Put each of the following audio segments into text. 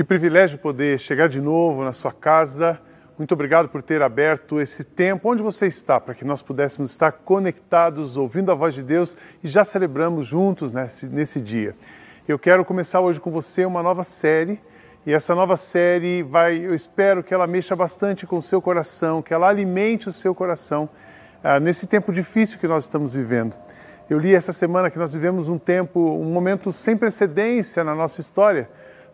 Que privilégio poder chegar de novo na sua casa. Muito obrigado por ter aberto esse tempo onde você está, para que nós pudéssemos estar conectados, ouvindo a voz de Deus e já celebramos juntos nesse, nesse dia. Eu quero começar hoje com você uma nova série e essa nova série vai, eu espero que ela mexa bastante com o seu coração, que ela alimente o seu coração ah, nesse tempo difícil que nós estamos vivendo. Eu li essa semana que nós vivemos um tempo, um momento sem precedência na nossa história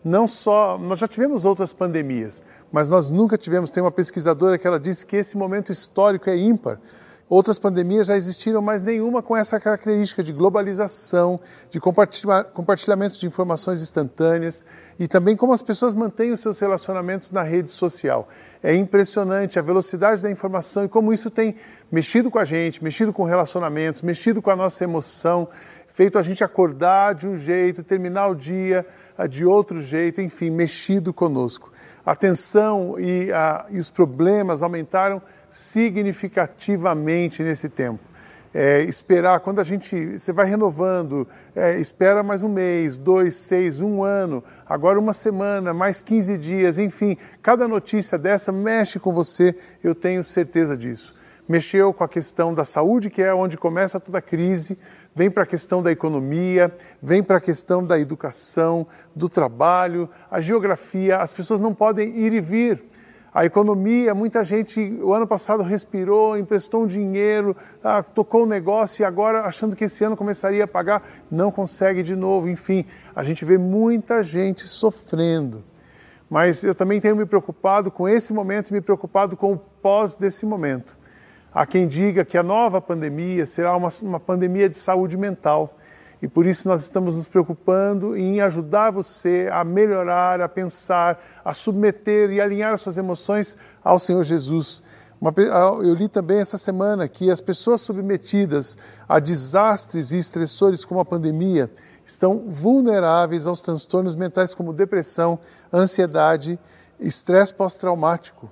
não só, nós já tivemos outras pandemias, mas nós nunca tivemos, tem uma pesquisadora que ela disse que esse momento histórico é ímpar. Outras pandemias já existiram, mas nenhuma com essa característica de globalização, de compartilhamento de informações instantâneas e também como as pessoas mantêm os seus relacionamentos na rede social. É impressionante a velocidade da informação e como isso tem mexido com a gente, mexido com relacionamentos, mexido com a nossa emoção, feito a gente acordar de um jeito, terminar o dia de outro jeito, enfim, mexido conosco. A tensão e, a, e os problemas aumentaram significativamente nesse tempo. É, esperar, quando a gente, você vai renovando, é, espera mais um mês, dois, seis, um ano, agora uma semana, mais 15 dias, enfim, cada notícia dessa mexe com você, eu tenho certeza disso. Mexeu com a questão da saúde, que é onde começa toda a crise, vem para a questão da economia, vem para a questão da educação, do trabalho, a geografia, as pessoas não podem ir e vir. A economia, muita gente o ano passado respirou, emprestou um dinheiro, ah, tocou um negócio e agora, achando que esse ano começaria a pagar, não consegue de novo. Enfim, a gente vê muita gente sofrendo. Mas eu também tenho me preocupado com esse momento e me preocupado com o pós desse momento. Há quem diga que a nova pandemia será uma, uma pandemia de saúde mental. E por isso nós estamos nos preocupando em ajudar você a melhorar, a pensar, a submeter e alinhar as suas emoções ao Senhor Jesus. Uma, eu li também essa semana que as pessoas submetidas a desastres e estressores como a pandemia estão vulneráveis aos transtornos mentais como depressão, ansiedade, estresse pós-traumático.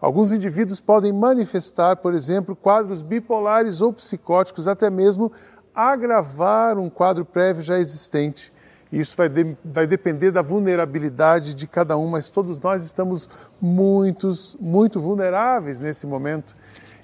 Alguns indivíduos podem manifestar, por exemplo, quadros bipolares ou psicóticos, até mesmo agravar um quadro prévio já existente. Isso vai, de, vai depender da vulnerabilidade de cada um, mas todos nós estamos muitos, muito vulneráveis nesse momento.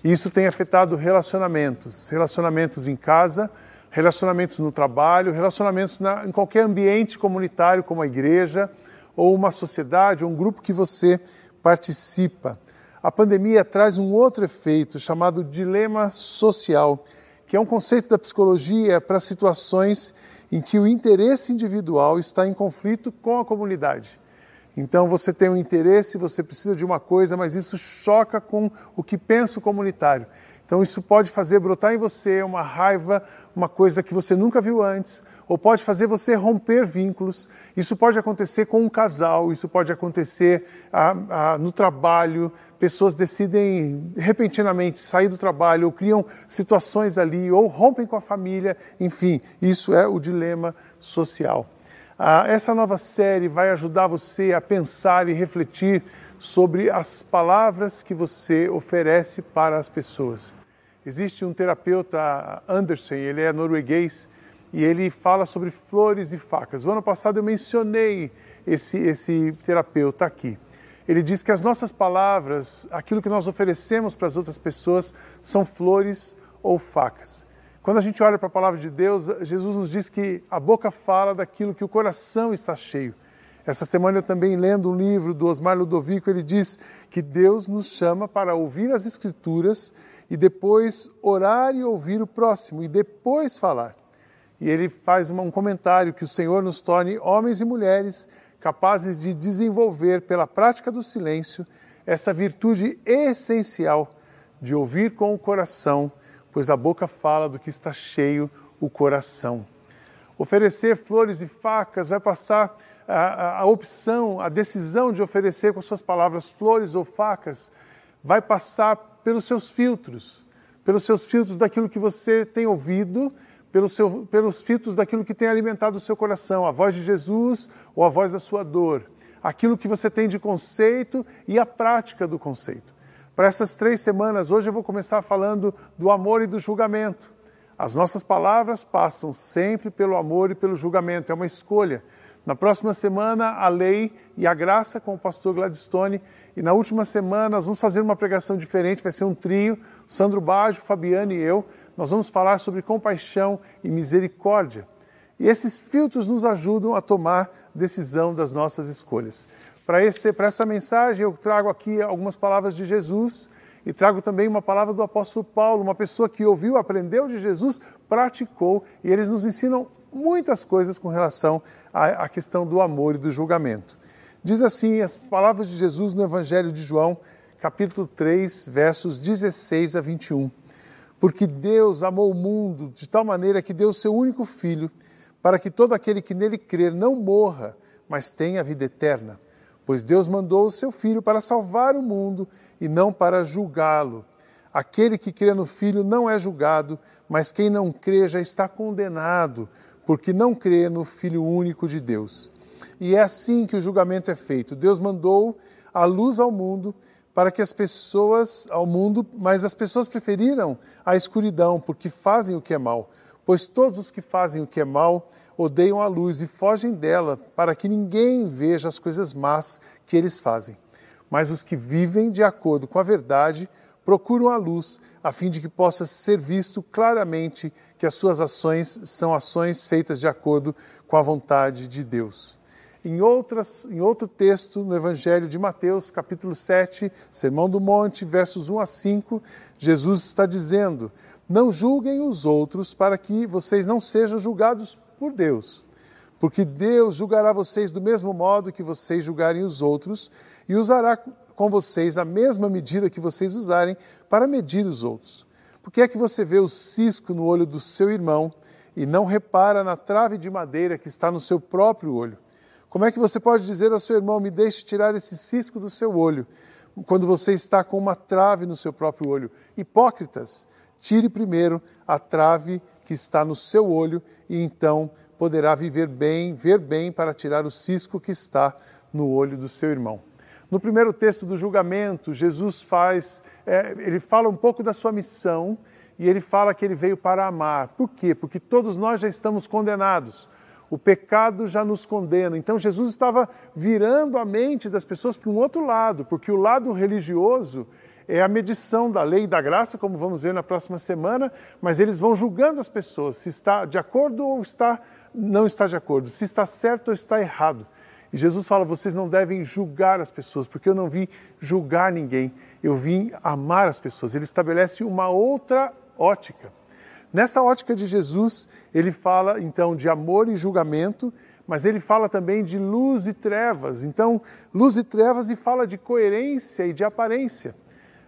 Isso tem afetado relacionamentos, relacionamentos em casa, relacionamentos no trabalho, relacionamentos na, em qualquer ambiente comunitário, como a igreja, ou uma sociedade, ou um grupo que você participa a pandemia traz um outro efeito chamado dilema social, que é um conceito da psicologia para situações em que o interesse individual está em conflito com a comunidade. Então você tem um interesse, você precisa de uma coisa, mas isso choca com o que pensa o comunitário. Então isso pode fazer brotar em você uma raiva, uma coisa que você nunca viu antes, ou pode fazer você romper vínculos. Isso pode acontecer com um casal, isso pode acontecer ah, ah, no trabalho. Pessoas decidem repentinamente sair do trabalho, ou criam situações ali, ou rompem com a família. Enfim, isso é o dilema social. Ah, essa nova série vai ajudar você a pensar e refletir sobre as palavras que você oferece para as pessoas. Existe um terapeuta, Anderson, ele é norueguês, e ele fala sobre flores e facas. O ano passado eu mencionei esse, esse terapeuta aqui. Ele diz que as nossas palavras, aquilo que nós oferecemos para as outras pessoas, são flores ou facas. Quando a gente olha para a palavra de Deus, Jesus nos diz que a boca fala daquilo que o coração está cheio. Essa semana eu também lendo um livro do Osmar Ludovico, ele diz que Deus nos chama para ouvir as Escrituras e depois orar e ouvir o próximo e depois falar e ele faz um comentário que o Senhor nos torne homens e mulheres capazes de desenvolver pela prática do silêncio essa virtude essencial de ouvir com o coração, pois a boca fala do que está cheio o coração. Oferecer flores e facas vai passar a, a, opção, a decisão de oferecer com suas palavras flores ou facas, vai passar pelos seus filtros, pelos seus filtros daquilo que você tem ouvido pelo seu, pelos filtros daquilo que tem alimentado o seu coração, a voz de Jesus ou a voz da sua dor, aquilo que você tem de conceito e a prática do conceito. Para essas três semanas, hoje eu vou começar falando do amor e do julgamento. As nossas palavras passam sempre pelo amor e pelo julgamento, é uma escolha. Na próxima semana, a lei e a graça com o pastor Gladstone. E na última semana, nós vamos fazer uma pregação diferente, vai ser um trio, Sandro Baggio, Fabiano e eu. Nós vamos falar sobre compaixão e misericórdia. E esses filtros nos ajudam a tomar decisão das nossas escolhas. Para essa mensagem, eu trago aqui algumas palavras de Jesus e trago também uma palavra do apóstolo Paulo, uma pessoa que ouviu, aprendeu de Jesus, praticou, e eles nos ensinam muitas coisas com relação à, questão do amor e do julgamento. Diz assim as palavras de Jesus no Evangelho de João, capítulo 3, versos 16 a 21. Porque Deus amou o mundo de tal maneira que deu o seu único filho, para que todo aquele que nele crer não morra, mas tenha a vida eterna. Pois Deus mandou o seu filho para salvar o mundo e não para julgá-lo. Aquele que crê no filho não é julgado, mas quem não crê já está condenado, porque não crê no Filho único de Deus. E é assim que o julgamento é feito. Deus mandou a luz ao mundo para que as pessoas ao mundo, mas as pessoas preferiram a escuridão, porque fazem o que é mal. Pois todos os que fazem o que é mal odeiam a luz e fogem dela, para que ninguém veja as coisas más que eles fazem. Mas os que vivem de acordo com a verdade procuram a luz, a fim de que possa ser visto claramente que as suas ações são ações feitas de acordo com a vontade de Deus. Em, outras, em outro texto, no Evangelho de Mateus, capítulo 7, Sermão do Monte, versos 1 a 5, Jesus está dizendo: Não julguem os outros para que vocês não sejam julgados por Deus. Porque Deus julgará vocês do mesmo modo que vocês julgarem os outros e usará com vocês a mesma medida que vocês usarem para medir os outros. Por que é que você vê o cisco no olho do seu irmão e não repara na trave de madeira que está no seu próprio olho? Como é que você pode dizer ao seu irmão: me deixe tirar esse cisco do seu olho, quando você está com uma trave no seu próprio olho? Hipócritas, tire primeiro a trave que está no seu olho e então poderá viver bem, ver bem para tirar o cisco que está no olho do seu irmão. No primeiro texto do julgamento, Jesus faz, é, ele fala um pouco da sua missão e ele fala que ele veio para amar. Por quê? Porque todos nós já estamos condenados. O pecado já nos condena. Então Jesus estava virando a mente das pessoas para um outro lado, porque o lado religioso é a medição da lei e da graça, como vamos ver na próxima semana, mas eles vão julgando as pessoas se está de acordo ou está não está de acordo, se está certo ou está errado. E Jesus fala: vocês não devem julgar as pessoas, porque eu não vim julgar ninguém, eu vim amar as pessoas. Ele estabelece uma outra ótica. Nessa ótica de Jesus, ele fala então de amor e julgamento, mas ele fala também de luz e trevas. Então, luz e trevas e fala de coerência e de aparência.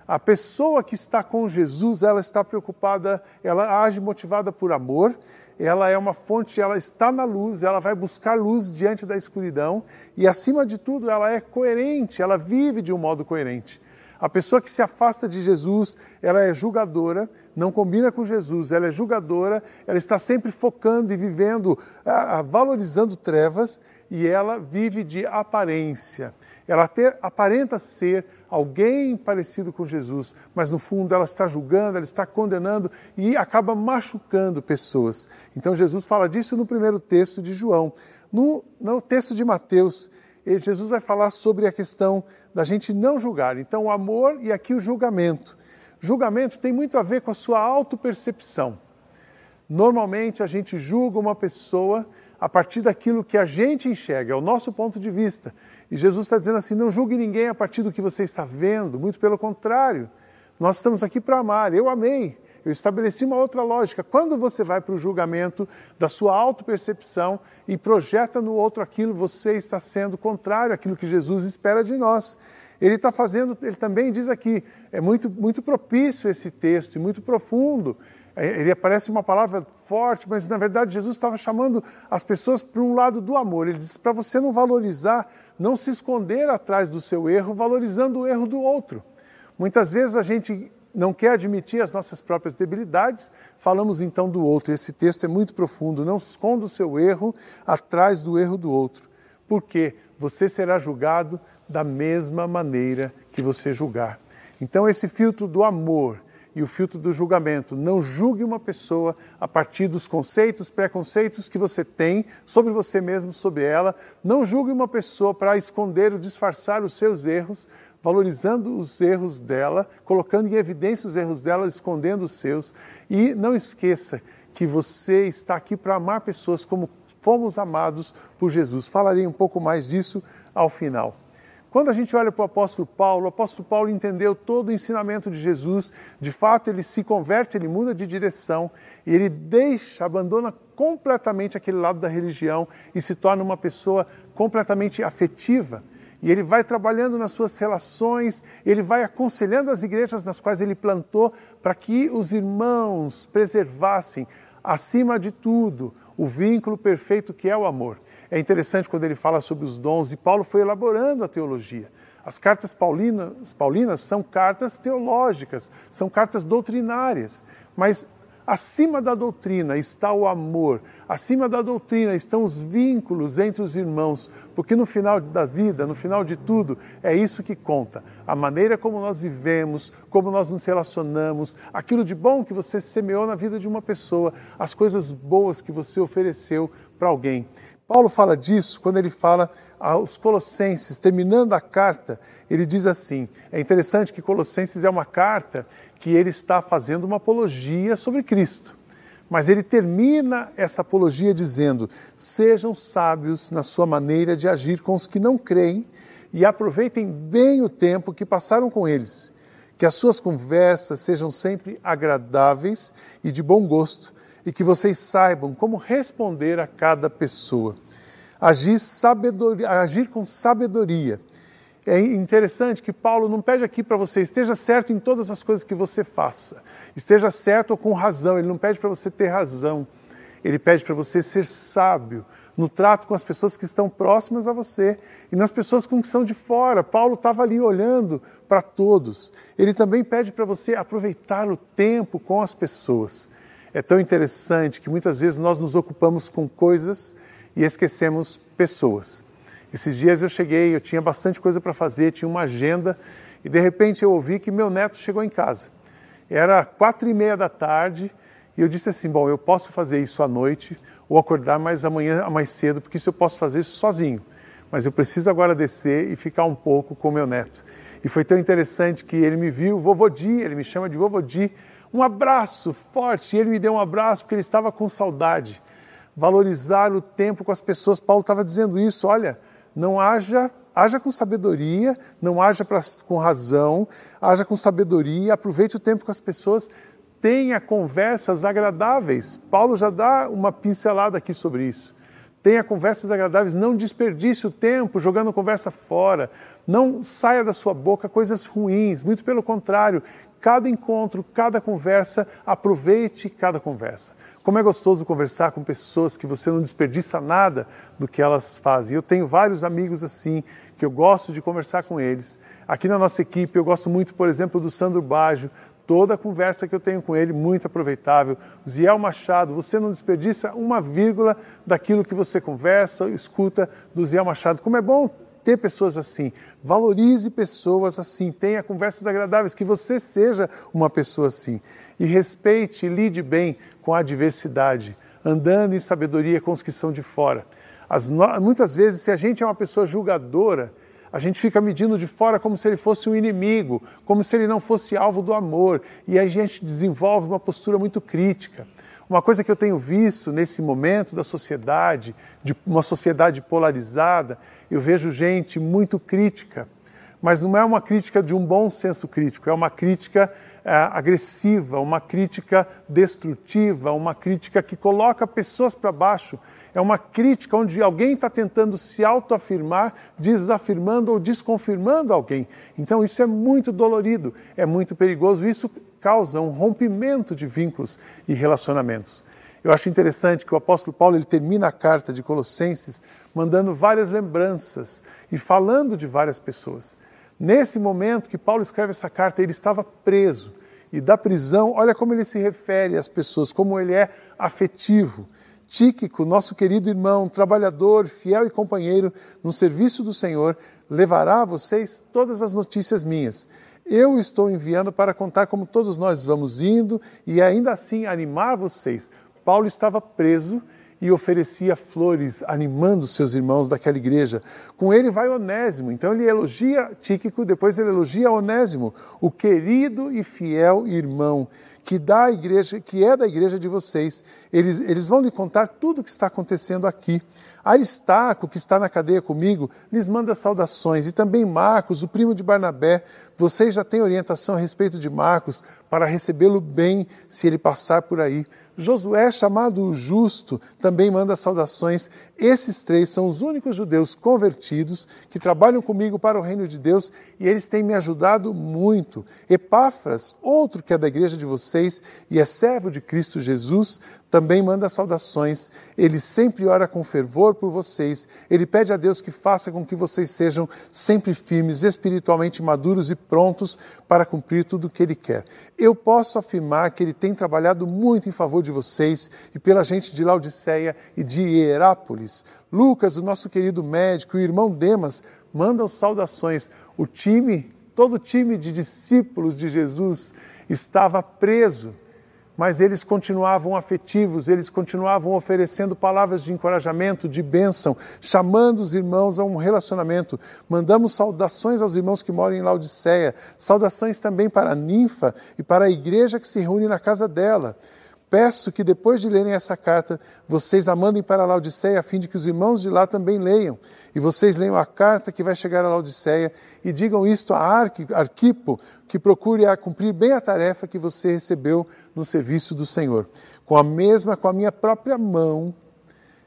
A pessoa que está com Jesus, ela está preocupada, ela age motivada por amor, ela é uma fonte, ela está na luz, ela vai buscar luz diante da escuridão e, acima de tudo, ela é coerente, ela vive de um modo coerente. A pessoa que se afasta de Jesus, ela é julgadora, não combina com Jesus, ela é julgadora, ela está sempre focando e vivendo, valorizando trevas e ela vive de aparência. Ela ter, aparenta ser alguém parecido com Jesus, mas no fundo ela está julgando, ela está condenando e acaba machucando pessoas. Então Jesus fala disso no primeiro texto de João. No, no texto de Mateus, Jesus vai falar sobre a questão da gente não julgar. Então, o amor e aqui o julgamento. Julgamento tem muito a ver com a sua autopercepção. Normalmente a gente julga uma pessoa a partir daquilo que a gente enxerga, é o nosso ponto de vista. E Jesus está dizendo assim: não julgue ninguém a partir do que você está vendo, muito pelo contrário. Nós estamos aqui para amar. Eu amei. Eu estabeleci uma outra lógica. Quando você vai para o julgamento da sua autopercepção e projeta no outro aquilo, você está sendo contrário àquilo que Jesus espera de nós. Ele está fazendo, ele também diz aqui, é muito, muito propício esse texto e muito profundo. É, ele parece uma palavra forte, mas na verdade Jesus estava chamando as pessoas para um lado do amor. Ele diz para você não valorizar, não se esconder atrás do seu erro, valorizando o erro do outro. Muitas vezes a gente não quer admitir as nossas próprias debilidades, falamos então do outro. Esse texto é muito profundo. Não esconda o seu erro atrás do erro do outro, porque você será julgado da mesma maneira que você julgar. Então, esse filtro do amor e o filtro do julgamento. Não julgue uma pessoa a partir dos conceitos, preconceitos que você tem sobre você mesmo, sobre ela. Não julgue uma pessoa para esconder ou disfarçar os seus erros, valorizando os erros dela, colocando em evidência os erros dela, escondendo os seus. E não esqueça que você está aqui para amar pessoas como fomos amados por Jesus. Falarei um pouco mais disso ao final. Quando a gente olha para o apóstolo Paulo, o apóstolo Paulo entendeu todo o ensinamento de Jesus, de fato ele se converte, ele muda de direção e ele deixa, abandona completamente aquele lado da religião e se torna uma pessoa completamente afetiva. E ele vai trabalhando nas suas relações, ele vai aconselhando as igrejas nas quais ele plantou para que os irmãos preservassem, acima de tudo, o vínculo perfeito que é o amor. É interessante quando ele fala sobre os dons, e Paulo foi elaborando a teologia. As cartas paulinas, paulinas são cartas teológicas, são cartas doutrinárias, mas acima da doutrina está o amor, acima da doutrina estão os vínculos entre os irmãos, porque no final da vida, no final de tudo, é isso que conta. A maneira como nós vivemos, como nós nos relacionamos, aquilo de bom que você semeou na vida de uma pessoa, as coisas boas que você ofereceu para alguém. Paulo fala disso quando ele fala aos Colossenses, terminando a carta, ele diz assim: é interessante que Colossenses é uma carta que ele está fazendo uma apologia sobre Cristo. Mas ele termina essa apologia dizendo: sejam sábios na sua maneira de agir com os que não creem e aproveitem bem o tempo que passaram com eles. Que as suas conversas sejam sempre agradáveis e de bom gosto, e que vocês saibam como responder a cada pessoa. Agir, agir com sabedoria. É interessante que Paulo não pede aqui para você esteja certo em todas as coisas que você faça, esteja certo ou com razão, ele não pede para você ter razão, ele pede para você ser sábio no trato com as pessoas que estão próximas a você e nas pessoas com que são de fora. Paulo estava ali olhando para todos. Ele também pede para você aproveitar o tempo com as pessoas. É tão interessante que muitas vezes nós nos ocupamos com coisas e esquecemos pessoas. Esses dias eu cheguei, eu tinha bastante coisa para fazer, tinha uma agenda e de repente eu ouvi que meu neto chegou em casa. Era quatro e meia da tarde e eu disse assim: bom, eu posso fazer isso à noite ou acordar mais amanhã mais cedo, porque isso eu posso fazer isso sozinho. Mas eu preciso agora descer e ficar um pouco com meu neto. E foi tão interessante que ele me viu, vovô Di, ele me chama de vovô Di, um abraço forte. E ele me deu um abraço porque ele estava com saudade. Valorizar o tempo com as pessoas. Paulo estava dizendo isso, olha, não haja, haja com sabedoria, não haja pra, com razão, haja com sabedoria, aproveite o tempo com as pessoas, tenha conversas agradáveis. Paulo já dá uma pincelada aqui sobre isso. Tenha conversas agradáveis, não desperdice o tempo jogando conversa fora, não saia da sua boca coisas ruins, muito pelo contrário, cada encontro, cada conversa, aproveite cada conversa. Como é gostoso conversar com pessoas que você não desperdiça nada do que elas fazem. Eu tenho vários amigos assim, que eu gosto de conversar com eles. Aqui na nossa equipe, eu gosto muito, por exemplo, do Sandro Baggio. Toda a conversa que eu tenho com ele, muito aproveitável. Ziel Machado, você não desperdiça uma vírgula daquilo que você conversa, escuta do Ziel Machado. Como é bom ter pessoas assim. Valorize pessoas assim. Tenha conversas agradáveis, que você seja uma pessoa assim. E respeite e lide bem com a diversidade, andando em sabedoria com os que são de fora. As, muitas vezes, se a gente é uma pessoa julgadora, a gente fica medindo de fora como se ele fosse um inimigo, como se ele não fosse alvo do amor, e a gente desenvolve uma postura muito crítica. Uma coisa que eu tenho visto nesse momento da sociedade, de uma sociedade polarizada, eu vejo gente muito crítica, mas não é uma crítica de um bom senso crítico, é uma crítica é, agressiva, uma crítica destrutiva, uma crítica que coloca pessoas para baixo. É uma crítica onde alguém está tentando se autoafirmar, desafirmando ou desconfirmando alguém. Então isso é muito dolorido, é muito perigoso. Isso causa um rompimento de vínculos e relacionamentos. Eu acho interessante que o apóstolo Paulo ele termina a carta de Colossenses mandando várias lembranças e falando de várias pessoas. Nesse momento que Paulo escreve essa carta, ele estava preso. E da prisão, olha como ele se refere às pessoas, como ele é afetivo. Tíquico, nosso querido irmão, trabalhador, fiel e companheiro no serviço do Senhor, levará a vocês todas as notícias minhas. Eu estou enviando para contar como todos nós vamos indo e ainda assim animar vocês. Paulo estava preso e oferecia flores, animando seus irmãos daquela igreja. Com ele vai Onésimo, então ele elogia Tíquico, depois ele elogia Onésimo, o querido e fiel irmão que dá a igreja, que é da igreja de vocês. Eles, eles vão lhe contar tudo o que está acontecendo aqui. Aristarco, que está na cadeia comigo, lhes manda saudações. E também Marcos, o primo de Barnabé. Vocês já têm orientação a respeito de Marcos para recebê-lo bem se ele passar por aí. Josué, chamado o Justo, também manda saudações. Esses três são os únicos judeus convertidos que trabalham comigo para o reino de Deus e eles têm me ajudado muito. Epáfras, outro que é da igreja de vocês e é servo de Cristo Jesus, também manda saudações. Ele sempre ora com fervor por vocês. Ele pede a Deus que faça com que vocês sejam sempre firmes, espiritualmente maduros e prontos para cumprir tudo o que ele quer. Eu posso afirmar que ele tem trabalhado muito em favor de vocês e pela gente de Laodiceia e de Hierápolis. Lucas, o nosso querido médico, e o irmão Demas mandam saudações. O time, todo o time de discípulos de Jesus estava preso mas eles continuavam afetivos, eles continuavam oferecendo palavras de encorajamento, de bênção, chamando os irmãos a um relacionamento. Mandamos saudações aos irmãos que moram em Laodiceia, saudações também para a ninfa e para a igreja que se reúne na casa dela. Peço que depois de lerem essa carta, vocês a mandem para a Laodiceia, a fim de que os irmãos de lá também leiam. E vocês leiam a carta que vai chegar a Laodiceia e digam isto a Arquipo, que procure a cumprir bem a tarefa que você recebeu no serviço do Senhor. Com a mesma, com a minha própria mão,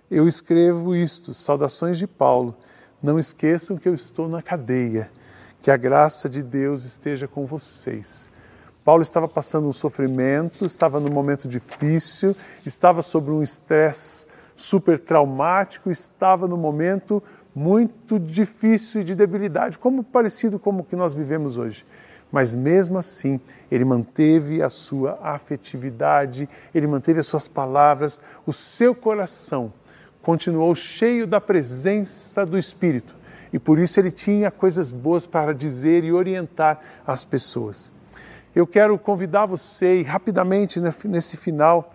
eu escrevo isto, saudações de Paulo. Não esqueçam que eu estou na cadeia. Que a graça de Deus esteja com vocês. Paulo estava passando um sofrimento, estava num momento difícil, estava sob um estresse super traumático, estava num momento muito difícil de debilidade, como parecido com o que nós vivemos hoje. Mas mesmo assim, ele manteve a sua afetividade, ele manteve as suas palavras, o seu coração continuou cheio da presença do Espírito. E por isso ele tinha coisas boas para dizer e orientar as pessoas eu quero convidar você rapidamente nesse final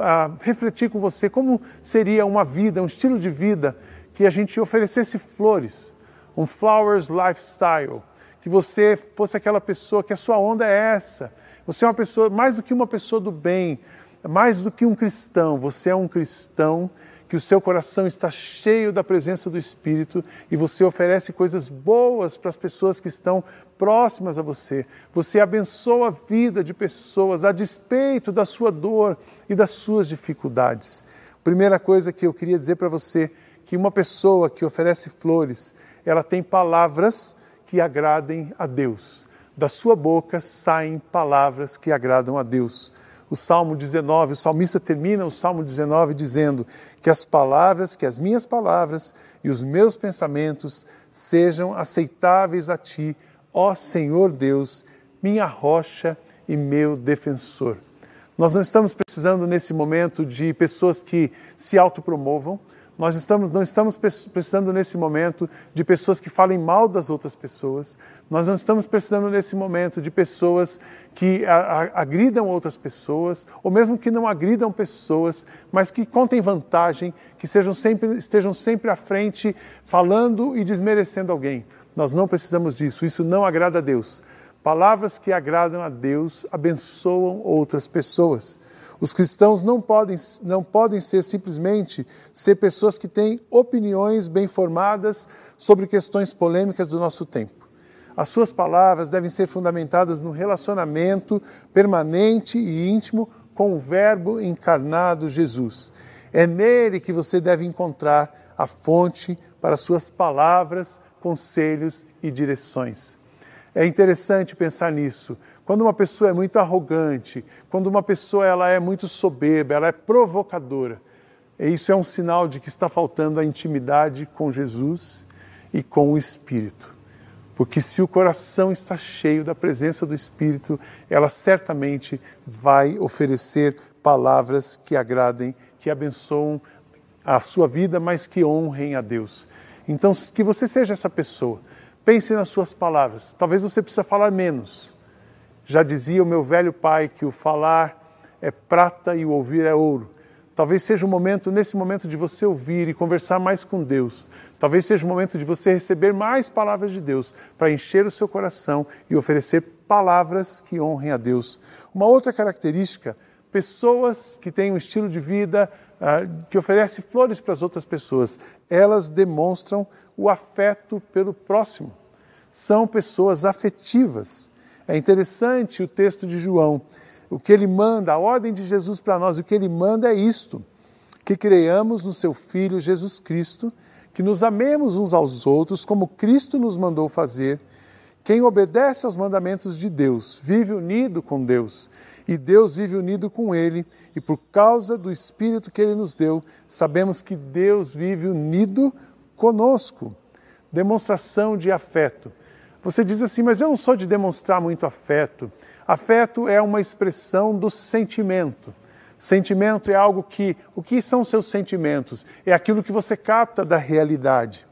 a refletir com você como seria uma vida, um estilo de vida que a gente oferecesse flores, um flowers lifestyle, que você fosse aquela pessoa que a sua onda é essa. Você é uma pessoa mais do que uma pessoa do bem, mais do que um cristão, você é um cristão que o seu coração está cheio da presença do Espírito e você oferece coisas boas para as pessoas que estão próximas a você. Você abençoa a vida de pessoas a despeito da sua dor e das suas dificuldades. Primeira coisa que eu queria dizer para você que uma pessoa que oferece flores, ela tem palavras que agradem a Deus. Da sua boca saem palavras que agradam a Deus o Salmo 19, o salmista termina o Salmo 19 dizendo que as palavras, que as minhas palavras e os meus pensamentos sejam aceitáveis a ti, ó Senhor Deus, minha rocha e meu defensor. Nós não estamos precisando nesse momento de pessoas que se autopromovam, nós estamos, não estamos precisando nesse momento de pessoas que falem mal das outras pessoas. Nós não estamos precisando nesse momento de pessoas que agridam outras pessoas, ou mesmo que não agridam pessoas, mas que contem vantagem, que sejam sempre, estejam sempre à frente falando e desmerecendo alguém. Nós não precisamos disso, isso não agrada a Deus. Palavras que agradam a Deus abençoam outras pessoas. Os cristãos não podem, não podem ser simplesmente ser pessoas que têm opiniões bem formadas sobre questões polêmicas do nosso tempo. As suas palavras devem ser fundamentadas no relacionamento permanente e íntimo com o Verbo encarnado Jesus. É nele que você deve encontrar a fonte para suas palavras, conselhos e direções. É interessante pensar nisso. Quando uma pessoa é muito arrogante, quando uma pessoa ela é muito soberba, ela é provocadora, isso é um sinal de que está faltando a intimidade com Jesus e com o Espírito. Porque se o coração está cheio da presença do Espírito, ela certamente vai oferecer palavras que agradem, que abençoam a sua vida, mas que honrem a Deus. Então, que você seja essa pessoa. Pense nas suas palavras. Talvez você precise falar menos. Já dizia o meu velho pai que o falar é prata e o ouvir é ouro. Talvez seja o momento, nesse momento, de você ouvir e conversar mais com Deus. Talvez seja o momento de você receber mais palavras de Deus para encher o seu coração e oferecer palavras que honrem a Deus. Uma outra característica, pessoas que têm um estilo de vida uh, que oferece flores para as outras pessoas, elas demonstram o afeto pelo próximo. São pessoas afetivas. É interessante o texto de João o que ele manda, a ordem de Jesus para nós, o que ele manda é isto: que creiamos no seu Filho Jesus Cristo, que nos amemos uns aos outros como Cristo nos mandou fazer. Quem obedece aos mandamentos de Deus vive unido com Deus, e Deus vive unido com ele, e por causa do Espírito que ele nos deu, sabemos que Deus vive unido conosco. Demonstração de afeto. Você diz assim, mas eu não sou de demonstrar muito afeto. Afeto é uma expressão do sentimento. Sentimento é algo que. O que são seus sentimentos? É aquilo que você capta da realidade.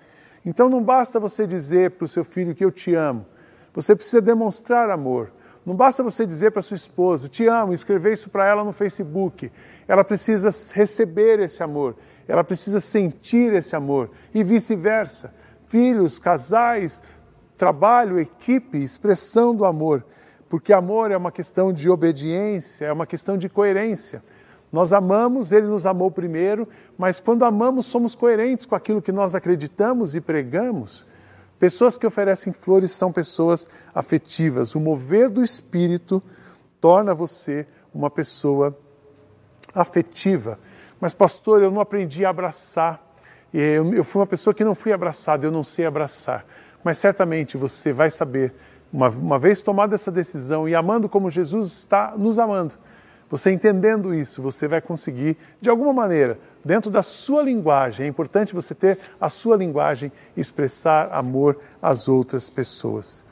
Então não basta você dizer para o seu filho que eu te amo. Você precisa demonstrar amor. Não basta você dizer para sua esposa, te amo, escrever isso para ela no Facebook. Ela precisa receber esse amor, ela precisa sentir esse amor e vice-versa. Filhos, casais, trabalho, equipe, expressão do amor porque amor é uma questão de obediência, é uma questão de coerência. Nós amamos, ele nos amou primeiro, mas quando amamos, somos coerentes com aquilo que nós acreditamos e pregamos. Pessoas que oferecem flores são pessoas afetivas. O mover do espírito torna você uma pessoa afetiva. Mas, pastor, eu não aprendi a abraçar. Eu, fui uma pessoa que não fui abraçada, eu não sei abraçar. Mas certamente você vai saber uma, uma vez tomada essa decisão e amando como Jesus está nos amando, você entendendo isso, você vai conseguir, de alguma maneira, dentro da sua linguagem, é importante você ter a sua linguagem, expressar amor às outras pessoas.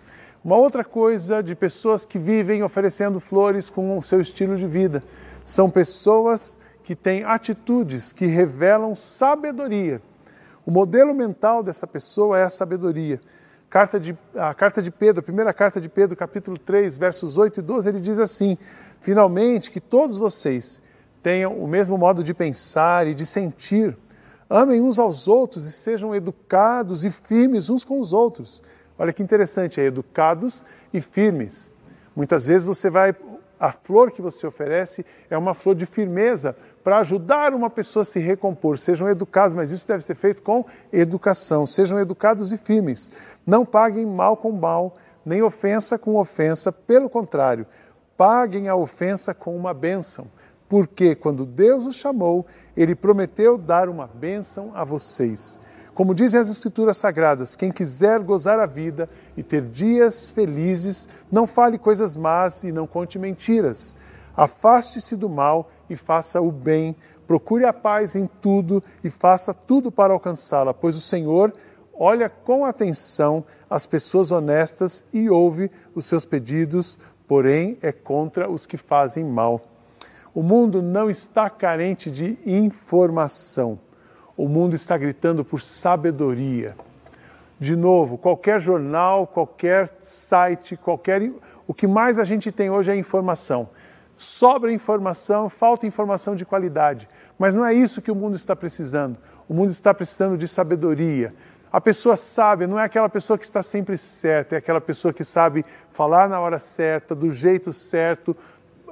Uma outra coisa de pessoas que vivem oferecendo flores com o seu estilo de vida são pessoas que têm atitudes que revelam sabedoria. O modelo mental dessa pessoa é a sabedoria. Carta de, a carta de Pedro, a primeira carta de Pedro, capítulo 3, versos 8 e 12, ele diz assim: Finalmente, que todos vocês tenham o mesmo modo de pensar e de sentir, amem uns aos outros e sejam educados e firmes uns com os outros. Olha que interessante, é educados e firmes. Muitas vezes você vai, a flor que você oferece é uma flor de firmeza, para ajudar uma pessoa a se recompor. Sejam educados, mas isso deve ser feito com educação. Sejam educados e firmes. Não paguem mal com mal, nem ofensa com ofensa. Pelo contrário, paguem a ofensa com uma bênção. Porque quando Deus os chamou, Ele prometeu dar uma bênção a vocês. Como dizem as Escrituras Sagradas, quem quiser gozar a vida e ter dias felizes, não fale coisas más e não conte mentiras. Afaste-se do mal e faça o bem. Procure a paz em tudo e faça tudo para alcançá-la, pois o Senhor olha com atenção as pessoas honestas e ouve os seus pedidos, porém é contra os que fazem mal. O mundo não está carente de informação. O mundo está gritando por sabedoria. De novo, qualquer jornal, qualquer site, qualquer o que mais a gente tem hoje é informação sobra informação, falta informação de qualidade. Mas não é isso que o mundo está precisando. O mundo está precisando de sabedoria. A pessoa sábia não é aquela pessoa que está sempre certa, é aquela pessoa que sabe falar na hora certa, do jeito certo,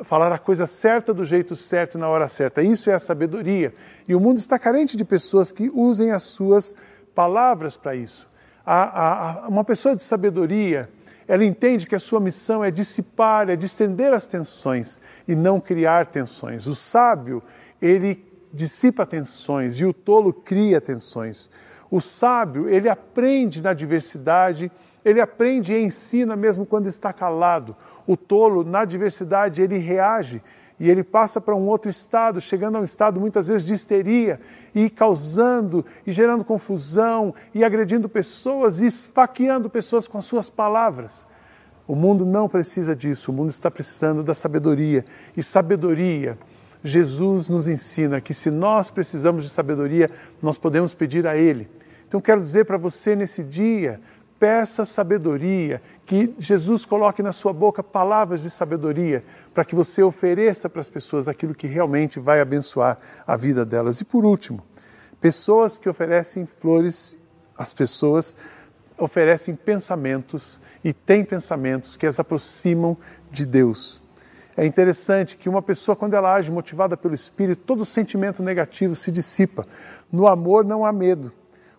falar a coisa certa do jeito certo na hora certa. Isso é a sabedoria. E o mundo está carente de pessoas que usem as suas palavras para isso. A, a, uma pessoa de sabedoria, ela entende que a sua missão é dissipar, é distender as tensões e não criar tensões. O sábio, ele dissipa tensões e o tolo cria tensões. O sábio, ele aprende na diversidade, ele aprende e ensina mesmo quando está calado. O tolo, na diversidade, ele reage e ele passa para um outro estado, chegando a um estado muitas vezes de histeria e causando e gerando confusão e agredindo pessoas e esfaqueando pessoas com as suas palavras. O mundo não precisa disso, o mundo está precisando da sabedoria. E sabedoria Jesus nos ensina que se nós precisamos de sabedoria, nós podemos pedir a Ele. Então, quero dizer para você nesse dia, peça sabedoria, que Jesus coloque na sua boca palavras de sabedoria, para que você ofereça para as pessoas aquilo que realmente vai abençoar a vida delas. E por último, pessoas que oferecem flores, as pessoas oferecem pensamentos e têm pensamentos que as aproximam de Deus. É interessante que uma pessoa, quando ela age motivada pelo Espírito, todo sentimento negativo se dissipa. No amor não há medo.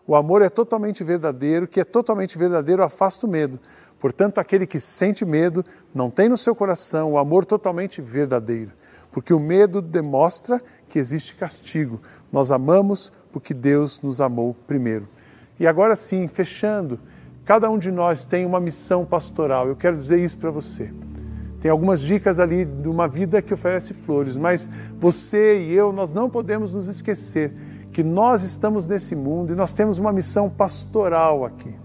O amor é totalmente verdadeiro, que é totalmente verdadeiro afasta o medo. Portanto, aquele que sente medo não tem no seu coração o amor totalmente verdadeiro, porque o medo demonstra que existe castigo. Nós amamos porque Deus nos amou primeiro. E agora sim, fechando, cada um de nós tem uma missão pastoral. Eu quero dizer isso para você. Tem algumas dicas ali de uma vida que oferece flores, mas você e eu, nós não podemos nos esquecer que nós estamos nesse mundo e nós temos uma missão pastoral aqui.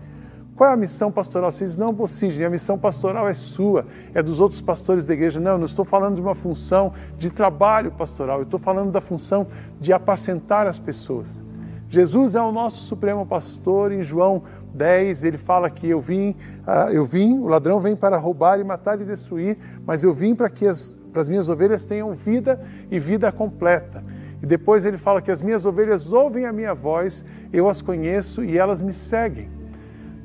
Qual é a missão pastoral? Vocês não bocidem, a missão pastoral é sua, é dos outros pastores da igreja. Não, eu não estou falando de uma função de trabalho pastoral, eu estou falando da função de apacentar as pessoas. Jesus é o nosso supremo pastor. Em João 10, ele fala que eu vim, uh, eu vim, o ladrão vem para roubar e matar e destruir, mas eu vim para que as, para as minhas ovelhas tenham vida e vida completa. E depois ele fala que as minhas ovelhas ouvem a minha voz, eu as conheço e elas me seguem.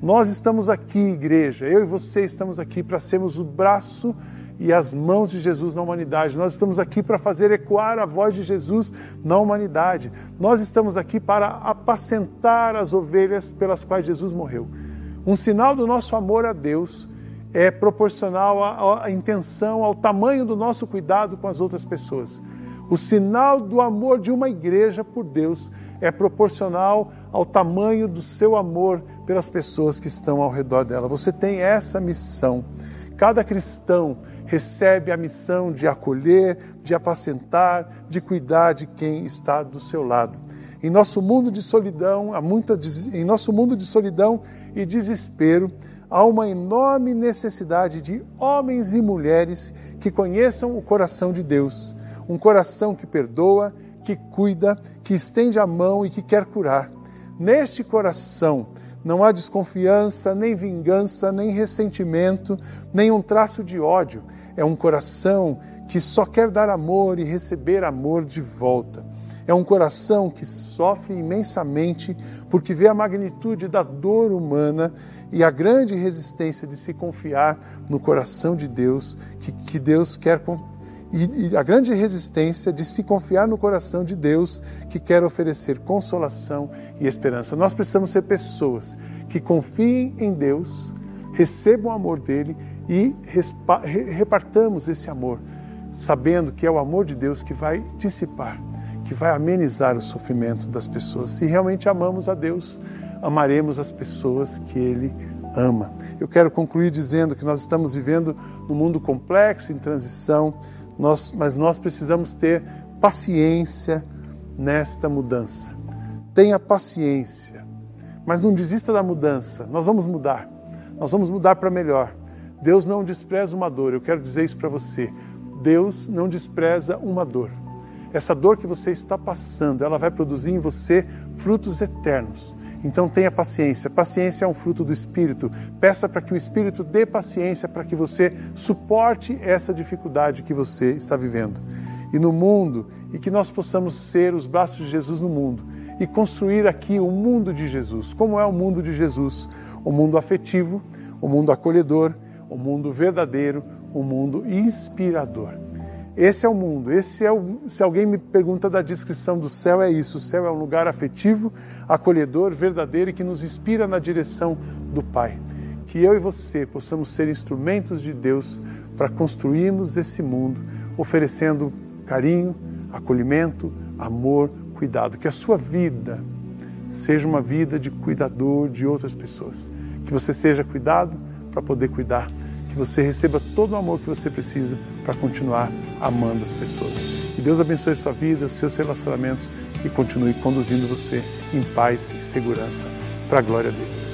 Nós estamos aqui, igreja, eu e você estamos aqui para sermos o braço e as mãos de Jesus na humanidade. Nós estamos aqui para fazer ecoar a voz de Jesus na humanidade. Nós estamos aqui para apacentar as ovelhas pelas quais Jesus morreu. Um sinal do nosso amor a Deus é proporcional à, à intenção, ao tamanho do nosso cuidado com as outras pessoas. O sinal do amor de uma igreja por Deus é proporcional ao tamanho do seu amor pelas pessoas que estão ao redor dela. Você tem essa missão. Cada cristão recebe a missão de acolher, de apacentar, de cuidar de quem está do seu lado. Em nosso mundo de solidão, há muita, em nosso mundo de solidão e desespero, há uma enorme necessidade de homens e mulheres que conheçam o coração de Deus, um coração que perdoa, que cuida, que estende a mão e que quer curar. Neste coração não há desconfiança, nem vingança, nem ressentimento, nem um traço de ódio. É um coração que só quer dar amor e receber amor de volta. É um coração que sofre imensamente porque vê a magnitude da dor humana e a grande resistência de se confiar no coração de Deus, que, que Deus quer e, e, a grande resistência de se confiar no coração de Deus que quer oferecer consolação e esperança. Nós precisamos ser pessoas que confiem em Deus, recebam o amor dele e repartamos esse amor, sabendo que é o amor de Deus que vai dissipar, que vai amenizar o sofrimento das pessoas. Se realmente amamos a Deus, amaremos as pessoas que ele ama. Eu quero concluir dizendo que nós estamos vivendo num mundo complexo, em transição nós, mas nós precisamos ter paciência nesta mudança. Tenha paciência, mas não desista da mudança. Nós vamos mudar, nós vamos mudar para melhor. Deus não despreza uma dor, eu quero dizer isso para você. Deus não despreza uma dor. Essa dor que você está passando, ela vai produzir em você frutos eternos. Então tenha paciência. Paciência é um fruto do Espírito. Peça para que o Espírito dê paciência para que você suporte essa dificuldade que você está vivendo. E no mundo, e que nós possamos ser os braços de Jesus no mundo e construir aqui o mundo de Jesus. Como é o mundo de Jesus? O mundo afetivo, o mundo acolhedor, o mundo verdadeiro, o mundo inspirador. Esse é o mundo. Esse é o, se alguém me pergunta da descrição do céu, é isso. O céu é um lugar afetivo, acolhedor, verdadeiro e que nos inspira na direção do Pai. Que eu e você possamos ser instrumentos de Deus para construirmos esse mundo, oferecendo carinho, acolhimento, amor, cuidado. Que a sua vida seja uma vida de cuidador de outras pessoas. Que você seja cuidado para poder cuidar você receba todo o amor que você precisa para continuar amando as pessoas. Que Deus abençoe sua vida, seus relacionamentos e continue conduzindo você em paz e segurança para a glória dele.